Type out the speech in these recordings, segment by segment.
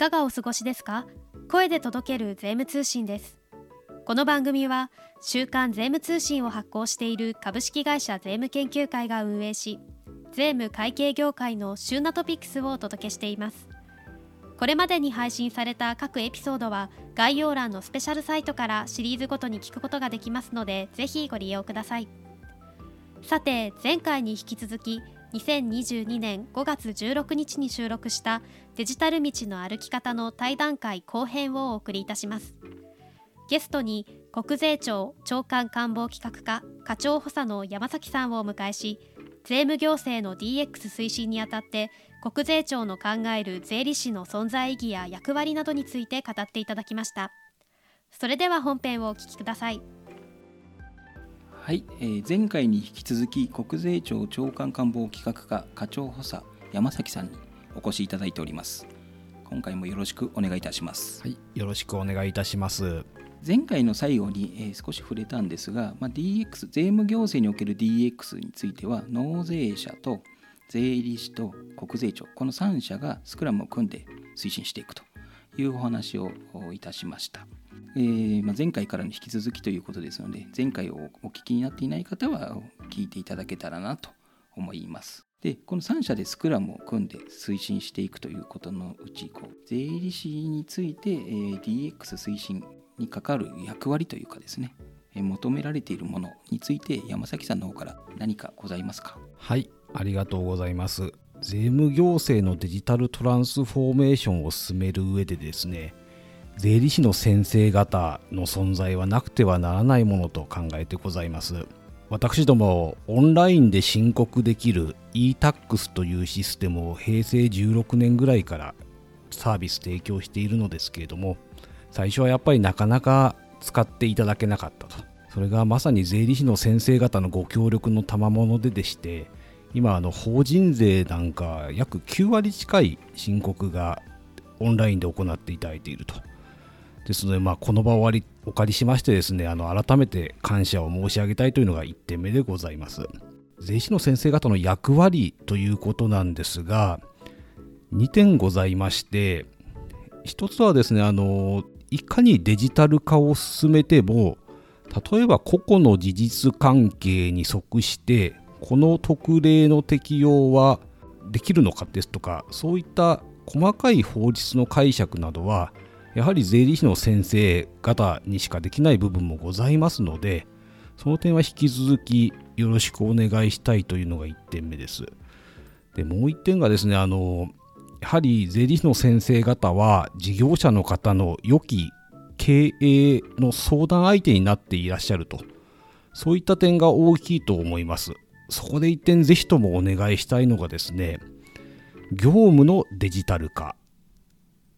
かがお過ごしですか？声で届ける税務通信です。この番組は週刊税務通信を発行している株式会社税務研究会が運営し税務会計業界の旬なトピックスをお届けしています。これまでに配信された各エピソードは概要欄のスペシャルサイトからシリーズごとに聞くことができますのでぜひご利用ください。さて前回に引き続き2022年5月16日に収録したデジタル道の歩き方の対談会後編をお送りいたします。ゲストに国税庁長官官房企画課課長補佐の山崎さんをお迎えし税務行政の DX 推進にあたって国税庁の考える税理士の存在意義や役割などについて語っていただきました。それでは本編をお聞きください。はい、えー、前回に引き続き国税庁長官官房企画課課長補佐山崎さんにお越しいただいております。今回もよろしくお願いいたします。はいよろしくお願いいたします。前回の最後に、えー、少し触れたんですが、まあ、DX 税務行政における DX については納税者と税理士と国税庁この3者がスクラムを組んで推進していくというお話をいたしましたえー、まあ、前回からの引き続きということですので前回をお聞きになっていない方は聞いていただけたらなと思います。でこの3社でスクラムを組んで推進していくということのうちこう税理士について、えー、DX 推進にかかる役割というかですね、え、求められているものについて山崎さんの方から何かございますか？はいありがとうございます税務行政のデジタルトランスフォーメーションを進める上でですね税理士の先生方の存在はなくてはならないものと考えてございます。私どもオンラインで申告できる e-tax というシステムを平成16年ぐらいからサービス提供しているのですけれども最初はやっぱりなかなか使っていただけなかったと。それがまさに税理士の先生方のご協力の賜物ででして今あの法人税なんか約9割近い申告がオンラインで行っていただいていると。ですので、まあ、この場をお借りしましてですね、あの改めて感謝を申し上げたいというのが1点目でございます。税理士の先生方の役割ということなんですが、2点ございまして、1つはですね、あのいかにデジタル化を進めても、例えば個々の事実関係に即して、この特例の適用はできるのかですとか、そういった細かい法律の解釈などは、やはり税理士の先生方にしかできない部分もございますので、その点は引き続きよろしくお願いしたいというのが1点目です。で、もう1点がですね、あの、やはり税理士の先生方は事業者の方の良き経営の相談相手になっていらっしゃると。そういった点が大きいと思います。そこで1点ぜひともお願いしたいのがですね、業務のデジタル化。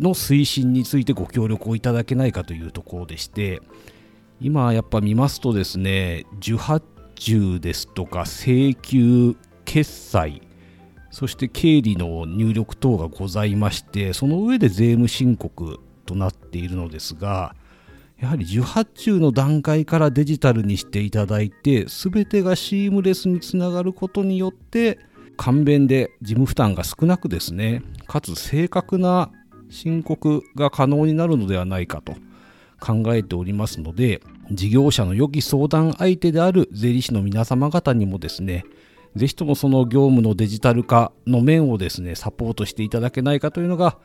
の推進についてご協力をいただけないかというところでして今やっぱ見ますとですね受発注ですとか請求決済そして経理の入力等がございましてその上で税務申告となっているのですがやはり受発注の段階からデジタルにしていただいて全てがシームレスにつながることによって簡便で事務負担が少なくですねかつ正確な申告が可能になるのではないかと考えておりますので事業者の良き相談相手である税理士の皆様方にもですねぜひともその業務のデジタル化の面をですねサポートしていただけないかというのが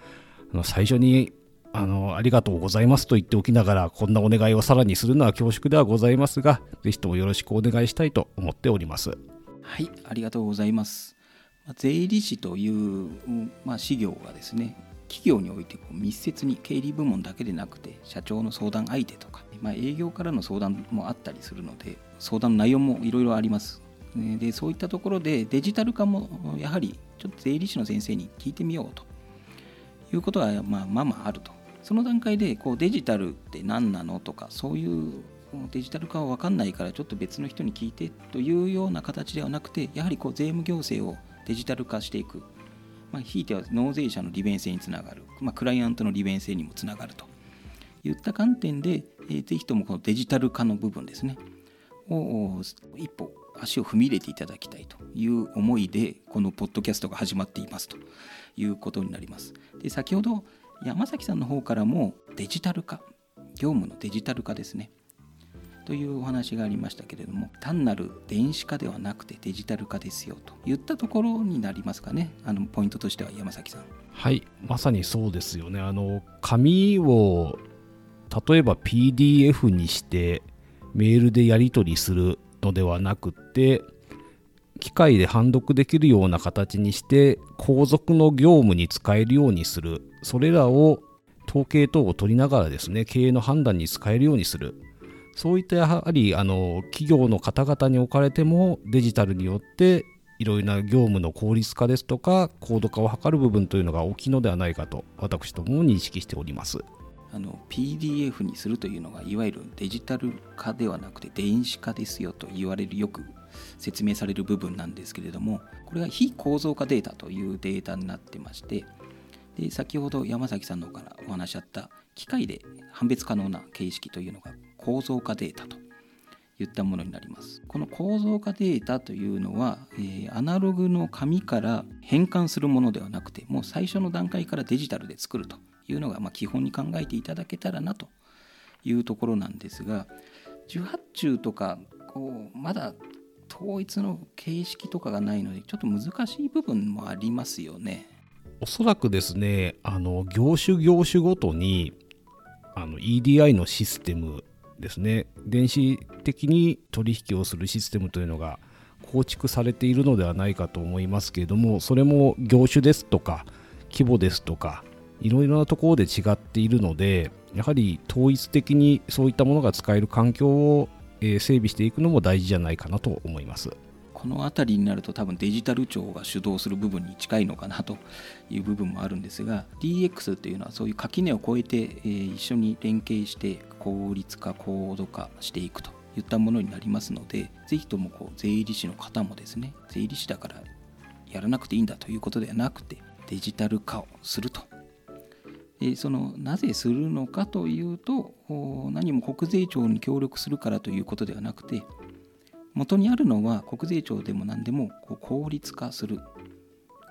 最初にあのありがとうございますと言っておきながらこんなお願いをさらにするのは恐縮ではございますがぜひともよろしくお願いしたいと思っております。はいありがとうございます。税理士という、まあ、事業がですね企業においてこう密接に経理部門だけでなくて社長の相談相手とか、まあ、営業からの相談もあったりするので相談の内容もいろいろあります。でそういったところでデジタル化もやはりちょっと税理士の先生に聞いてみようということはまあまあまああると。その段階でこうデジタルって何なのとかそういうデジタル化は分かんないからちょっと別の人に聞いてというような形ではなくてやはりこう税務行政をデジタル化していくまあ、ひいては納税者の利便性につながる、まあ、クライアントの利便性にもつながるといった観点で、えー、ぜひともこのデジタル化の部分ですねを一歩足を踏み入れていただきたいという思いでこのポッドキャストが始まっていますということになります。で先ほど山崎さんの方からもデジタル化業務のデジタル化ですねというお話がありましたけれども単なる電子化ではなくてデジタル化ですよといったところになりますかね。あのポイントとしては山崎さん。はいまさにそうですよね。あの紙を例えば PDF にしてメールでやり取りするのではなくて機械で判読できるような形にして後続の業務に使えるようにする。それらを統計等を取りながらですね経営の判断に使えるようにする。そういったやはりあの企業の方々におかれてもデジタルによっていろいろな業務の効率化ですとか高度化を図る部分というのが大きいのではないかと私どもも認識しております。あの PDF にするというのがいわゆるデジタル化ではなくて電子化ですよと言われるよく説明される部分なんですけれどもこれが非構造化データというデータになってましてで先ほど山崎さんの方からお話しあった機械で判別可能な形式というのが構造化データといったものになりますこの構造化データというのは、えー、アナログの紙から変換するものではなくてもう最初の段階からデジタルで作るというのが、まあ、基本に考えていただけたらなというところなんですが18中とかこうまだ統一の形式とかがないのでちょっと難しい部分もありますよね。おそらくですねあの業種業種ごとにあの EDI のシステムですね電子的に取引をするシステムというのが構築されているのではないかと思いますけれどもそれも業種ですとか規模ですとかいろいろなところで違っているのでやはり統一的にそういったものが使える環境を整備していくのも大事じゃないかなと思います。この辺りになると多分デジタル庁が主導する部分に近いのかなという部分もあるんですが DX っていうのはそういう垣根を越えて、え、一緒に連携して効率化高度化していくといったものになりますのでぜひともこう税理士の方もですね税理士だからやらなくていいんだということではなくてデジタル化をすると。そのなぜするのかというと何も国税庁に協力するからということではなくて元にあるのは国税庁でも何でもこう効率化する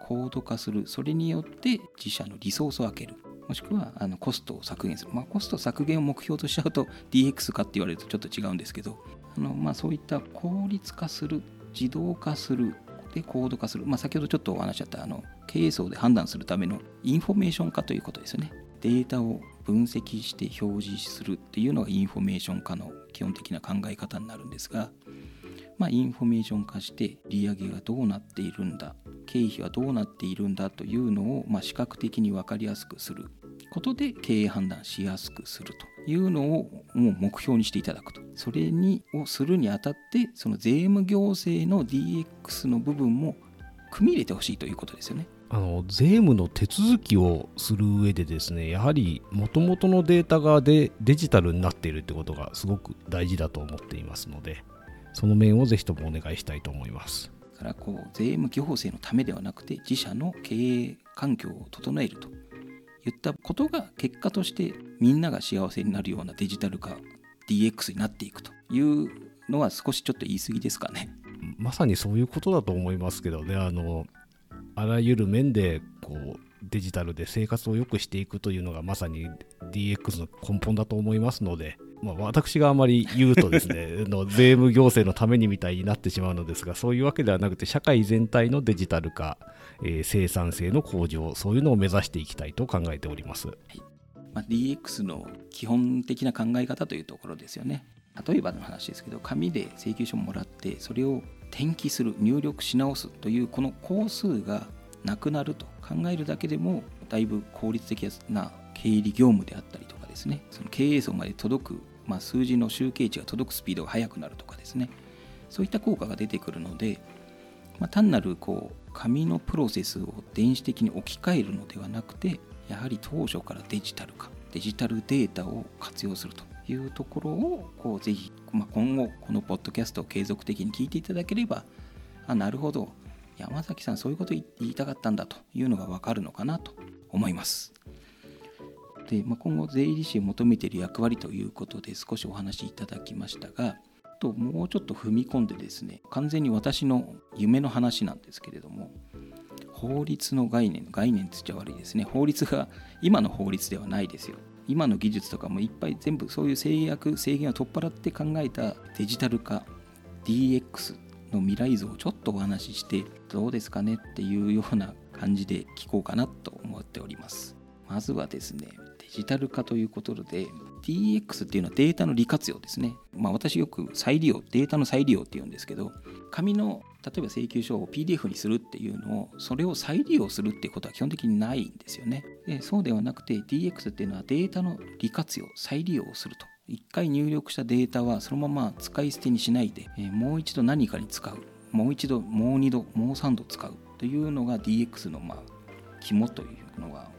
高度化するそれによって自社のリソースを分けるもしくはあのコストを削減する、まあ、コスト削減を目標としちゃうと DX 化って言われるとちょっと違うんですけどあの、まあ、そういった効率化する自動化するで高度化する、まあ、先ほどちょっとお話しあったあの経営層で判断するためのインフォメーション化ということですよね。データを分析して表示するっていうのがインフォメーション化の基本的な考え方になるんですが、まあ、インフォメーション化して売上げがどうなっているんだ経費はどうなっているんだというのを、まあ、視覚的に分かりやすくする。ことで経営判断しやすくするというのをもう目標にしていただくと。それにをするにあたってその税務行政の DX の部分も組み入れてほしいということですよね。あの税務の手続きをする上でですねやはりもともとのデータがデデジタルになっているということがすごく大事だと思っていますので。その面をぜひともお願いしたいと思います。からこう税務行政のためではなくて自社の経営環境を整えるといったことが結果としてみんなが幸せになるようなデジタル化 DX になっていくというのは少しちょっと言い過ぎですかね。まさにそういうことだと思いますけどねあのあらゆる面でこうデジタルで生活を良くしていくというのがまさに DX の根本だと思いますので、まあ、私があまり言うとですね の税務行政のためにみたいになってしまうのですがそういうわけではなくて社会全体のデジタル化、えー、生産性の向上そういうのを目指していきたいと考えております、はい。まあ、DX の基本的な考え方というところですよね。例えばの話ですけど紙で請求書をもらってそれを転記する入力し直すというこの工数がなくなると考えるだけでもだいぶ効率的な経理業務であったりとかですね。その経営層まで届く、まあ、数字の集計値が届くスピードが速くなるとかですね。そういった効果が出てくるので、まあ、単なるこう紙のプロセスを電子的に置き換えるのではなくてやはり当初からデジタル化デジタルデータを活用するというところをこうぜひ、まあ、今後このポッドキャストを継続的に聞いていただければあなるほど。山崎さんそういうこと言いたかったんだというのが分かるのかなと思います。で、まあ、今後税理士を求めている役割ということで少しお話しいただきましたがともうちょっと踏み込んでですね完全に私の夢の話なんですけれども法律の概念概念って言っちゃ悪いですね。法律が今の法律ではないですよ。今の技術とかもいっぱい全部そういう制約制限を取っ払って考えたデジタル化 DX の未来像をちょっとお話ししてどうですかねっていうような感じで聞こうかなと思っております。まずはですねデジタル化ということで DX っていうのはデータの利活用ですね。まあ私よく再利用、データの再利用って言うんですけど、紙の例えば請求書を PDF にするっていうのを、それを再利用するっていうことは基本的にないんですよね。でそうではなくて DX っていうのはデータの利活用、再利用をすると。一回入力したデータはそのまま使い捨てにしないで、えー、もう一度何かに使う。もう一度、もう二度、もう三度使うというのが DX のまあ肝というのが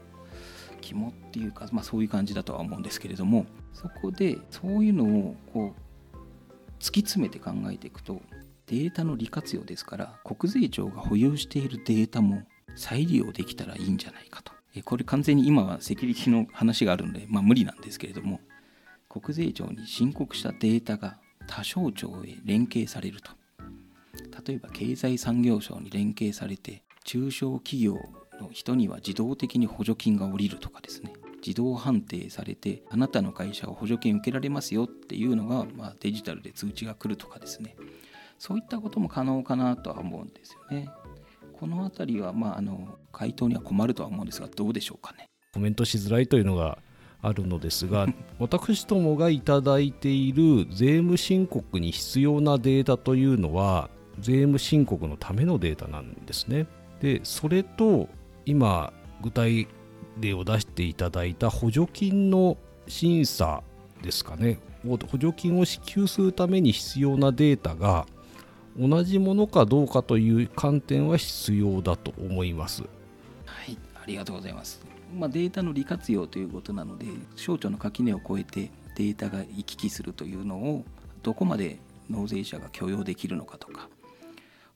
肝っていうか、まあ、そういう感じだとは思うんですけれどもそこでそういうのをこう突き詰めて考えていくとデータの利活用ですから国税庁が保有しているデータも再利用できたらいいんじゃないかと。これ完全に今はセキュリティの話があるので、まあ、無理なんですけれども国税庁に申告したデータが他省庁へ連携されると。例えば経済産業省に連携されて中小企業の人には自動的に補助金が下りるとかですね。自動判定されてあなたの会社は補助金受けられますよっていうのが、まあ、デジタルで通知が来るとかですね。そういったことも可能かなとは思うんですよね。この辺りは、まあ、あの回答には困るとは思うんですがどうでしょうかね。コメントしづらいというのがあるのですが 私どもがいただいている税務申告に必要なデータというのは税務申告のためのデータなんですね。でそれと今具体例を出していただいた補助金の審査ですかね補助金を支給するために必要なデータが同じものかどうかという観点は必要だと思います。はいありがとうございます。まあ、データの利活用ということなので省庁の垣根を越えてデータが行き来するというのをどこまで納税者が許容できるのかとか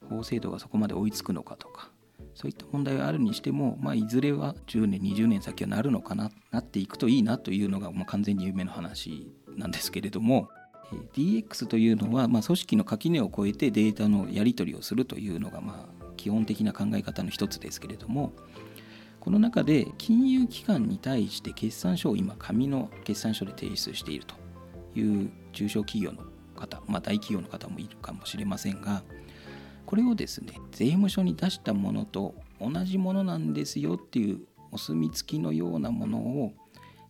法制度がそこまで追いつくのかとかそういった問題があるにしても、まあ、いずれは10年20年先はなるのかななっていくといいなというのが、まあ、完全に夢の話なんですけれども DX というのは、まあ、組織の垣根を越えてデータのやり取りをするというのが、まあ、基本的な考え方の一つですけれどもこの中で金融機関に対して決算書を今紙の決算書で提出しているという中小企業の方、まあ、大企業の方もいるかもしれませんがこれをですね税務署に出したものと同じものなんですよっていうお墨付きのようなものを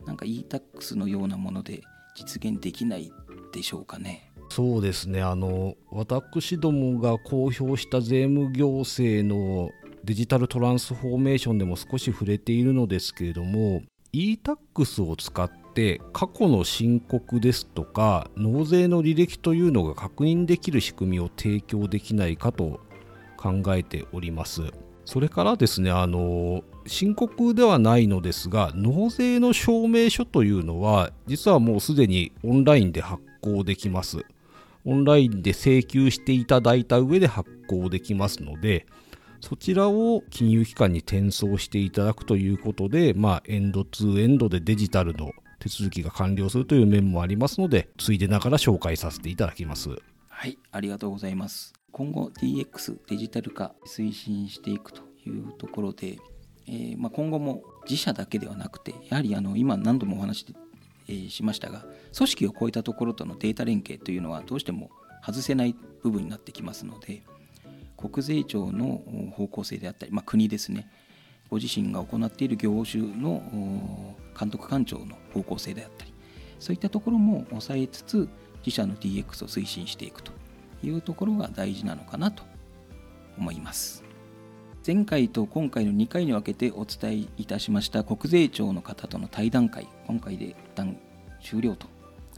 なんか e-tax のようなもので実現できないでしょうかね。そうですねあの私どもが公表した税務行政のデジタルトランスフォーメーションでも少し触れているのですけれども e-tax を使って過去の申告ですとか納税の履歴というのが確認できる仕組みを提供できないかと考えております。それからですねあの申告ではないのですが納税の証明書というのは実はもうすでにオンラインで発行できます。オンラインで請求していただいた上で発行できますのでそちらを金融機関に転送していただくということで、まあ、エンドツーエンドでデジタルの手続きが完了するという面もありますので、ついでながら紹介させていただきます。はい、ありがとうございます。今後 DX デジタル化推進していくというところで、えー、まあ、今後も自社だけではなくてやはりあの今何度もお話し、えー、しましたが組織を超えたところとのデータ連携というのはどうしても外せない部分になってきますので国税庁の方向性であったり、まあ、国ですねご自身が行っている業種の監督官庁の方向性であったりそういったところも抑えつつ自社の DX を推進していくというところが大事なのかなと思います。前回と今回の2回に分けてお伝えいたしました国税庁の方との対談会今回で一旦終了と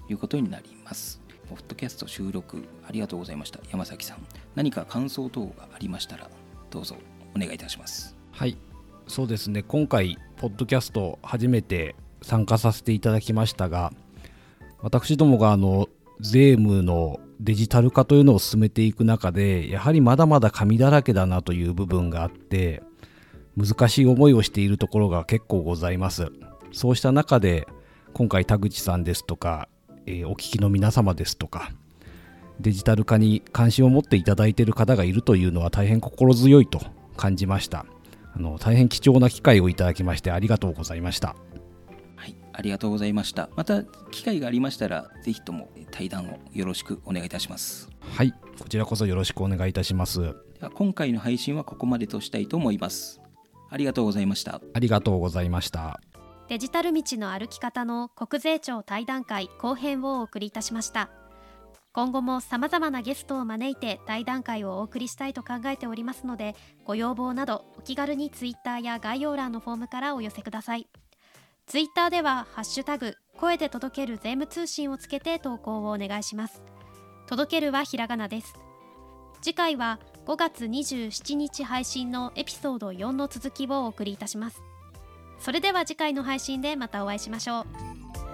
いうことになります。ポッドキャスト収録ありがとうございました。山崎さん何か感想等がありましたらどうぞお願いいたします。はい。そうですね。今回ポッドキャスト初めて参加させていただきましたが私どもがあの税務のデジタル化というのを進めていく中でやはりまだまだ紙だらけだなという部分があって難しい思いをしているところが結構ございます。そうした中で今回田口さんですとかえー、お聞きの皆様ですとかデジタル化に関心を持っていただいている方がいるというのは大変心強いと感じました。あの大変貴重な機会をいただきましてありがとうございましたはい、ありがとうございました。また機会がありましたら、ぜひとも対談をよろしくお願いいたします。はいこちらこそよろしくお願いいたしますでは今回の配信はここまでとしたいと思います。ありがとうございました。ありがとうございましたデジタル道の歩き方の国税庁対談会後編をお送りいたしました今後も様々なゲストを招いて対談会をお送りしたいと考えておりますのでご要望などお気軽にツイッターや概要欄のフォームからお寄せください。ツイッターではハッシュタグ声で届ける税務通信をつけて投稿をお願いします。届けるはひらがなです。次回は5月27日配信のエピソード4の続きをお送りいたします。それでは次回の配信でまたお会いしましょう。